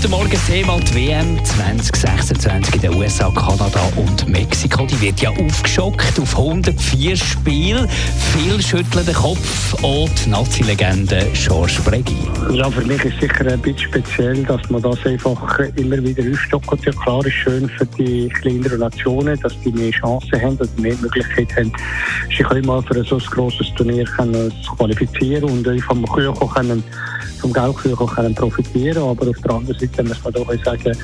Heute Morgen Thema die WM 2026 in den USA, Kanada und Mexiko. Die wird ja aufgeschockt auf 104 Spiele. Viel schütteln den Kopf. Auch die Nazi-Legende George Bregi. Ja, für mich ist es sicher ein bisschen speziell, dass man das einfach immer wieder aufstockt. Ja, klar ist schön für die kleineren Nationen, dass die mehr Chancen haben, sie mehr Möglichkeiten haben, sich immer für so ein grosses Turnier können, zu qualifizieren und vom Küchen können, vom können profitieren. Aber auf der anderen Seite muss man doch sagen,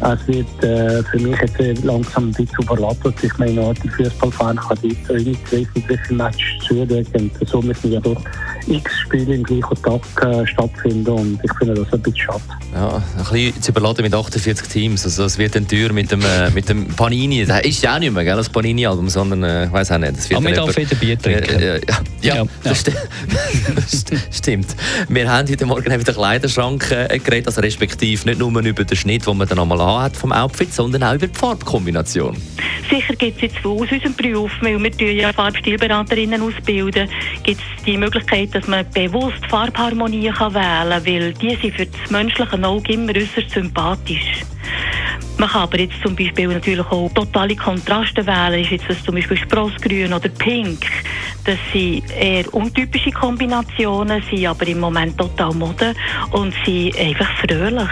es wird äh, für mich jetzt langsam ein bisschen überlappert. Ich meine, die Fußballfan kann irgendwie zwei, drei Matches zuschauen und so müssen ja doch x Spiele im gleichen Tag äh, stattfinden und ich finde das ein bisschen schade. Ja, ein bisschen zu überladen mit 48 Teams. Also es wird dann teuer mit dem, äh, mit dem Panini. Das ist ja auch nicht mehr, gell, das Panini-Album, sondern äh, ich weiß auch nicht. Das wird Aber mit auf jeden Bier trinken. Ja, ja, ja, ja, das sti stimmt. Wir haben heute Morgen über den Kleiderschrank äh, geredet, also respektive nicht nur über den Schnitt, den man dann einmal hat vom Outfit, sondern auch über die Farbkombination. Sicher gibt es jetzt aus unserem Beruf, weil wir ja Farbstilberaterinnen ausbilden, gibt es die Möglichkeit, dass man bewusst Farbharmonie kann wählen kann, weil die sind für das menschliche Auge immer äußerst sympathisch. Man kann aber jetzt zum Beispiel natürlich auch totale Kontraste wählen. Ist jetzt das zum Beispiel Sprossgrün oder Pink. Das sind eher untypische Kombinationen, sind aber im Moment total Mode und sind einfach fröhlich.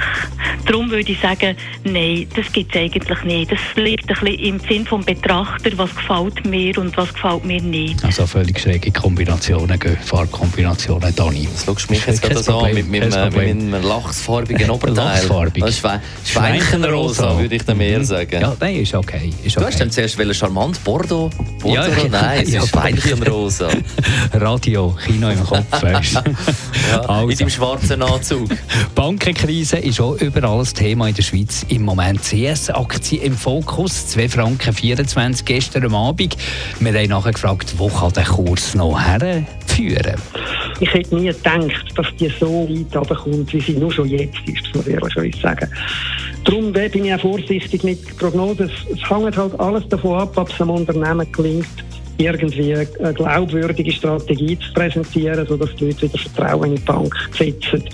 Darum würde ich sagen, nein, das gibt es eigentlich nicht. Das liegt ein bisschen im Sinn des Betrachter, was gefällt mir und was gefällt mir nicht. Also völlig schräge Kombinationen, Farbkombinationen, Dani. Das schaust du mich jetzt gerade so an mit, meinem lachsfarbigen Oberteil. Lachsfarbig. Das ist Schweinchenrosa, würde ich dann mehr mhm. sagen. Ja, nein, ist okay. Ist okay. Du hast dann zuerst charmant Bordeaux? Bordeaux? Ja, nein, es ist Schweinchenrosa. Radio, Kino im Kopf, weißt ja, also. In deinem schwarzen Anzug. Bankenkrise ist auch überall ein Thema in der Schweiz im Moment. CS-Aktie im Fokus, 2 Franken 24 gestern am Abend. Wir haben nachher gefragt, wo kann der Kurs noch herführen? Ich hätte nie gedacht, dass die so weit runterkommt, wie sie nur schon jetzt ist, muss ich ehrlich sagen. Darum bin ich auch vorsichtig mit Prognosen. Es hängt halt alles davon ab, ob es einem Unternehmen gelingt, irgendwie eine glaubwürdige Strategie zu präsentieren, sodass die Leute wieder Vertrauen in die Bank setzen.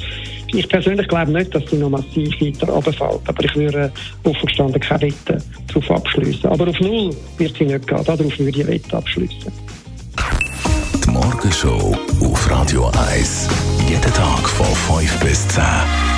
Ich persönlich glaube nicht, dass sie noch massiv weiter runterfällt, aber ich würde offen keine Wette darauf abschließen. Aber auf Null wird sie nicht gehen, darauf würde ich Wette abschließen. Die Morgenshow auf Radio 1. Jeden Tag von 5 bis 10.